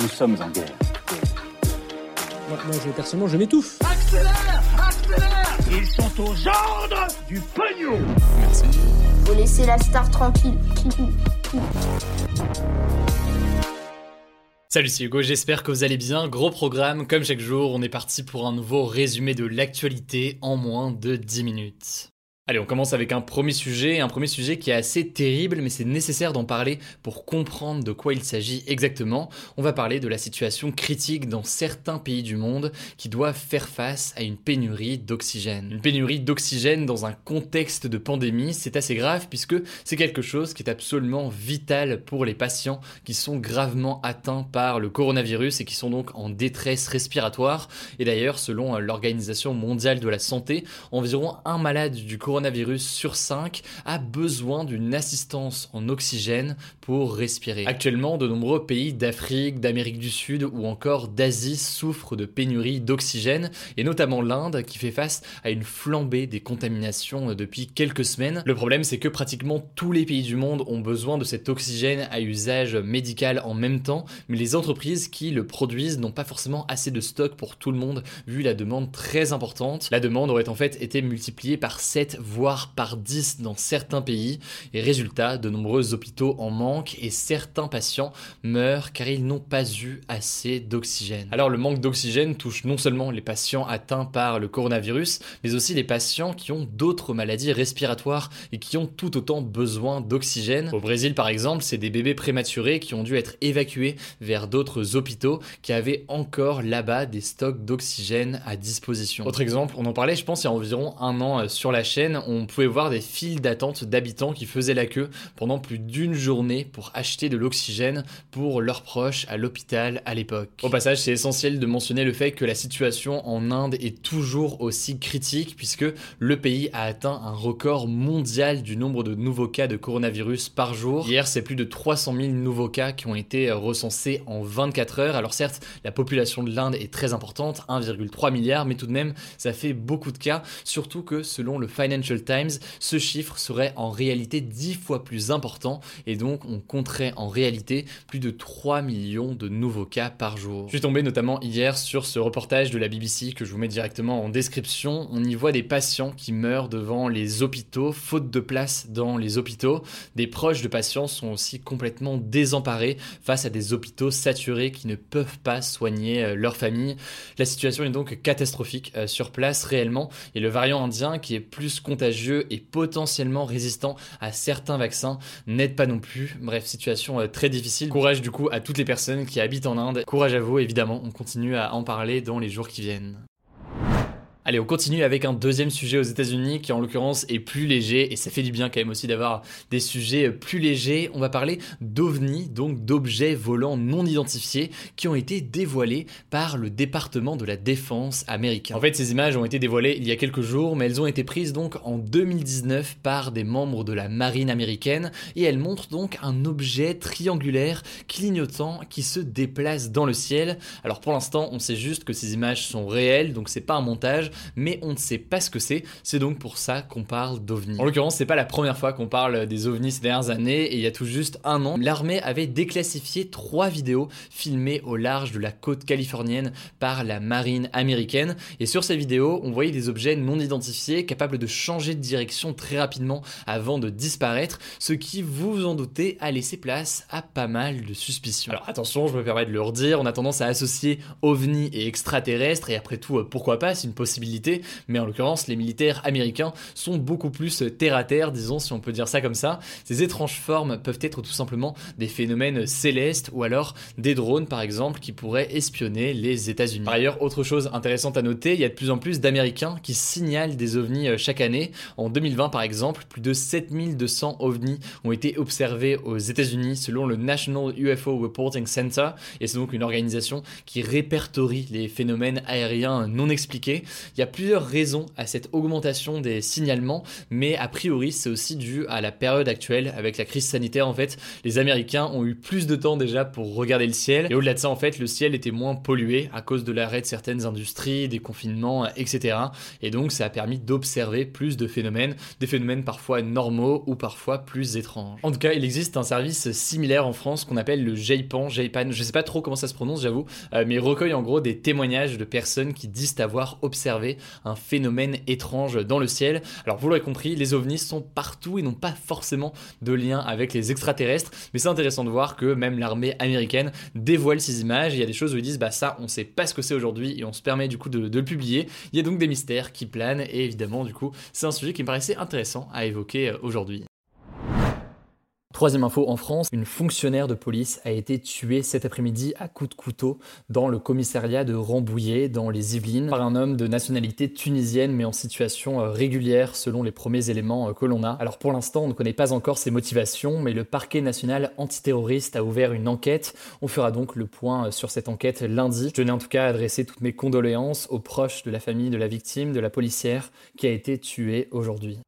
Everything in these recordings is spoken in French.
Nous sommes en guerre. Moi, moi, je, personnellement, je m'étouffe. Accélère Accélère Ils sont aux ordres du pognon Faut laisser la star tranquille. Salut, c'est Hugo, j'espère que vous allez bien. Gros programme, comme chaque jour, on est parti pour un nouveau résumé de l'actualité en moins de 10 minutes. Allez, on commence avec un premier sujet, un premier sujet qui est assez terrible, mais c'est nécessaire d'en parler pour comprendre de quoi il s'agit exactement. On va parler de la situation critique dans certains pays du monde qui doivent faire face à une pénurie d'oxygène. Une pénurie d'oxygène dans un contexte de pandémie, c'est assez grave puisque c'est quelque chose qui est absolument vital pour les patients qui sont gravement atteints par le coronavirus et qui sont donc en détresse respiratoire. Et d'ailleurs, selon l'Organisation mondiale de la santé, environ un malade du coronavirus coronavirus sur 5 a besoin d'une assistance en oxygène pour respirer. Actuellement, de nombreux pays d'Afrique, d'Amérique du Sud ou encore d'Asie souffrent de pénurie d'oxygène, et notamment l'Inde qui fait face à une flambée des contaminations depuis quelques semaines. Le problème, c'est que pratiquement tous les pays du monde ont besoin de cet oxygène à usage médical en même temps, mais les entreprises qui le produisent n'ont pas forcément assez de stock pour tout le monde, vu la demande très importante. La demande aurait en fait été multipliée par 7 voire par 10 dans certains pays, et résultat, de nombreux hôpitaux en manquent et certains patients meurent car ils n'ont pas eu assez d'oxygène. Alors le manque d'oxygène touche non seulement les patients atteints par le coronavirus, mais aussi les patients qui ont d'autres maladies respiratoires et qui ont tout autant besoin d'oxygène. Au Brésil par exemple, c'est des bébés prématurés qui ont dû être évacués vers d'autres hôpitaux qui avaient encore là-bas des stocks d'oxygène à disposition. Autre exemple, on en parlait je pense il y a environ un an euh, sur la chaîne, on pouvait voir des files d'attente d'habitants qui faisaient la queue pendant plus d'une journée pour acheter de l'oxygène pour leurs proches à l'hôpital à l'époque. Au passage, c'est essentiel de mentionner le fait que la situation en Inde est toujours aussi critique puisque le pays a atteint un record mondial du nombre de nouveaux cas de coronavirus par jour. Hier, c'est plus de 300 000 nouveaux cas qui ont été recensés en 24 heures. Alors certes, la population de l'Inde est très importante, 1,3 milliard, mais tout de même, ça fait beaucoup de cas, surtout que selon le Financial Times, ce chiffre serait en réalité 10 fois plus important et donc on compterait en réalité plus de 3 millions de nouveaux cas par jour. Je suis tombé notamment hier sur ce reportage de la BBC que je vous mets directement en description. On y voit des patients qui meurent devant les hôpitaux, faute de place dans les hôpitaux. Des proches de patients sont aussi complètement désemparés face à des hôpitaux saturés qui ne peuvent pas soigner euh, leur famille. La situation est donc catastrophique euh, sur place réellement et le variant indien qui est plus contagieux et potentiellement résistant à certains vaccins n'aide pas non plus. Bref, situation euh, très difficile. Courage du coup à toutes les personnes qui habitent en Inde. Courage à vous évidemment, on continue à en parler dans les jours qui viennent. Allez, on continue avec un deuxième sujet aux États-Unis qui en l'occurrence est plus léger et ça fait du bien quand même aussi d'avoir des sujets plus légers. On va parler d'ovnis, donc d'objets volants non identifiés qui ont été dévoilés par le département de la défense américain. En fait, ces images ont été dévoilées il y a quelques jours, mais elles ont été prises donc en 2019 par des membres de la marine américaine et elles montrent donc un objet triangulaire clignotant qui se déplace dans le ciel. Alors pour l'instant, on sait juste que ces images sont réelles, donc c'est pas un montage mais on ne sait pas ce que c'est. C'est donc pour ça qu'on parle d'ovnis. En l'occurrence, c'est pas la première fois qu'on parle des ovnis ces dernières années, et il y a tout juste un an, l'armée avait déclassifié trois vidéos filmées au large de la côte californienne par la marine américaine. Et sur ces vidéos, on voyait des objets non identifiés capables de changer de direction très rapidement avant de disparaître, ce qui, vous vous en doutez, a laissé place à pas mal de suspicions. Alors attention, je me permets de le redire, on a tendance à associer ovnis et extraterrestres, et après tout, pourquoi pas, c'est une possibilité mais en l'occurrence, les militaires américains sont beaucoup plus terre à terre, disons, si on peut dire ça comme ça. Ces étranges formes peuvent être tout simplement des phénomènes célestes ou alors des drones, par exemple, qui pourraient espionner les États-Unis. Par ailleurs, autre chose intéressante à noter, il y a de plus en plus d'Américains qui signalent des ovnis euh, chaque année. En 2020, par exemple, plus de 7200 ovnis ont été observés aux États-Unis selon le National UFO Reporting Center, et c'est donc une organisation qui répertorie les phénomènes aériens non expliqués. Il y a plusieurs raisons à cette augmentation des signalements, mais a priori c'est aussi dû à la période actuelle avec la crise sanitaire en fait. Les Américains ont eu plus de temps déjà pour regarder le ciel, et au-delà de ça en fait, le ciel était moins pollué à cause de l'arrêt de certaines industries, des confinements, etc. Et donc ça a permis d'observer plus de phénomènes, des phénomènes parfois normaux ou parfois plus étranges. En tout cas, il existe un service similaire en France qu'on appelle le JPAN, JPAN, je sais pas trop comment ça se prononce, j'avoue, euh, mais il recueille en gros des témoignages de personnes qui disent avoir observé un phénomène étrange dans le ciel. Alors vous l'aurez compris, les ovnis sont partout et n'ont pas forcément de lien avec les extraterrestres, mais c'est intéressant de voir que même l'armée américaine dévoile ces images. Il y a des choses où ils disent bah ça, on sait pas ce que c'est aujourd'hui et on se permet du coup de, de le publier. Il y a donc des mystères qui planent et évidemment du coup c'est un sujet qui me paraissait intéressant à évoquer euh, aujourd'hui. Troisième info en France, une fonctionnaire de police a été tuée cet après-midi à coups de couteau dans le commissariat de Rambouillet, dans les Yvelines, par un homme de nationalité tunisienne mais en situation euh, régulière selon les premiers éléments euh, que l'on a. Alors pour l'instant, on ne connaît pas encore ses motivations, mais le parquet national antiterroriste a ouvert une enquête. On fera donc le point euh, sur cette enquête lundi. Je tenais en tout cas à adresser toutes mes condoléances aux proches de la famille de la victime, de la policière qui a été tuée aujourd'hui.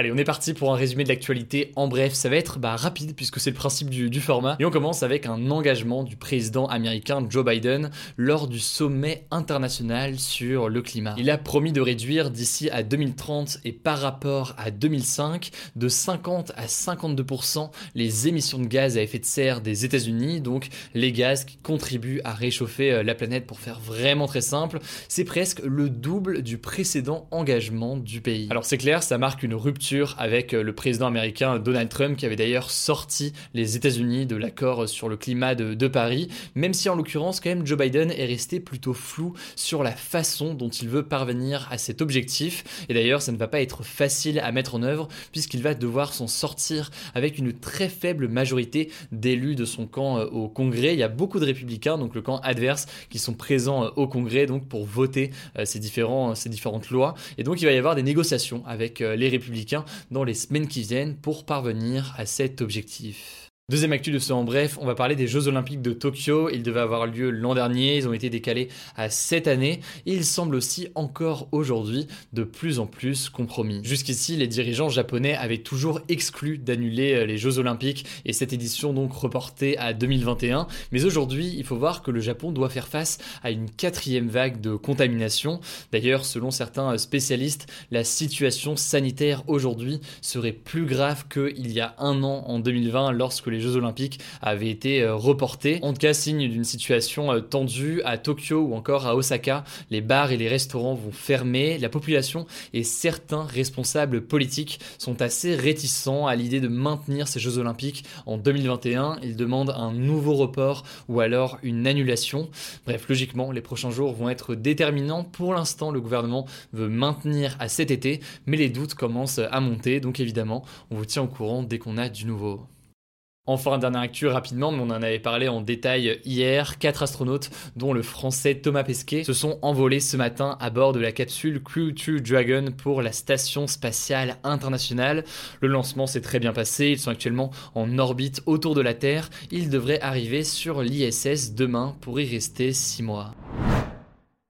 Allez, on est parti pour un résumé de l'actualité. En bref, ça va être bah, rapide puisque c'est le principe du, format. Et on commence avec un engagement du président américain Joe Biden lors du sommet international sur le climat. Il a promis de réduire d'ici à 2030 et par rapport à 2005 de 50 à 52% les émissions de gaz à effet de serre des États-Unis, donc les gaz qui contribuent à réchauffer euh, la planète pour faire vraiment très simple. C'est presque le double du précédent engagement du pays. Alors c'est clair, ça marque une rupture avec euh, le président américain Donald Trump qui avait d'ailleurs sorti les États-Unis de l'accord sur le climat de, Paris, même si en l'occurrence quand même Joe Biden est resté plutôt flou sur la façon dont il veut parvenir à cet objectif. Et d'ailleurs ça ne va pas être facile à mettre en œuvre puisqu'il va devoir s'en sortir avec une très faible majorité d'élus de son camp euh, au Congrès. Il y a beaucoup de républicains, donc le camp adverse, qui sont présents euh, au Congrès donc pour voter ces, différents, ces différentes lois. Et donc il va y avoir des négociations avec les républicains dans les semaines qui viennent pour parvenir à cet objectif. Deuxième actu de ce en bref, on va parler des Jeux Olympiques de Tokyo. Ils devaient avoir lieu l'an dernier, ils ont été décalés à cette année et ils semblent aussi encore aujourd'hui de plus en plus compromis. Jusqu'ici, les dirigeants japonais avaient toujours exclu d'annuler euh, les Jeux Olympiques et cette édition donc reportée à 2021. Mais aujourd'hui, il faut voir que le Japon doit faire face à une quatrième vague de contamination. D'ailleurs, selon certains spécialistes, la situation sanitaire aujourd'hui serait plus grave qu'il y a un an en 2020 lorsque les Jeux Olympiques avaient été euh, reportés. En tout cas, signe d'une situation euh, tendue à Tokyo ou encore à Osaka. Les bars et les restaurants vont fermer. La population et certains responsables politiques sont assez réticents à l'idée de maintenir ces Jeux Olympiques en 2021. Ils demandent un nouveau report ou alors une annulation. Bref, logiquement, les prochains jours vont être déterminants. Pour l'instant, le gouvernement veut maintenir à cet été, mais les doutes commencent à monter. Donc évidemment, on vous tient au courant dès qu'on a du nouveau. Enfin, dernière actu rapidement, mais on en avait parlé en détail hier. Quatre astronautes, dont le français Thomas Pesquet, se sont envolés ce matin à bord de la capsule Crew 2 Dragon pour la station spatiale internationale. Le lancement s'est très bien passé. Ils sont actuellement en orbite autour de la Terre. Ils devraient arriver sur l'ISS demain pour y rester six mois.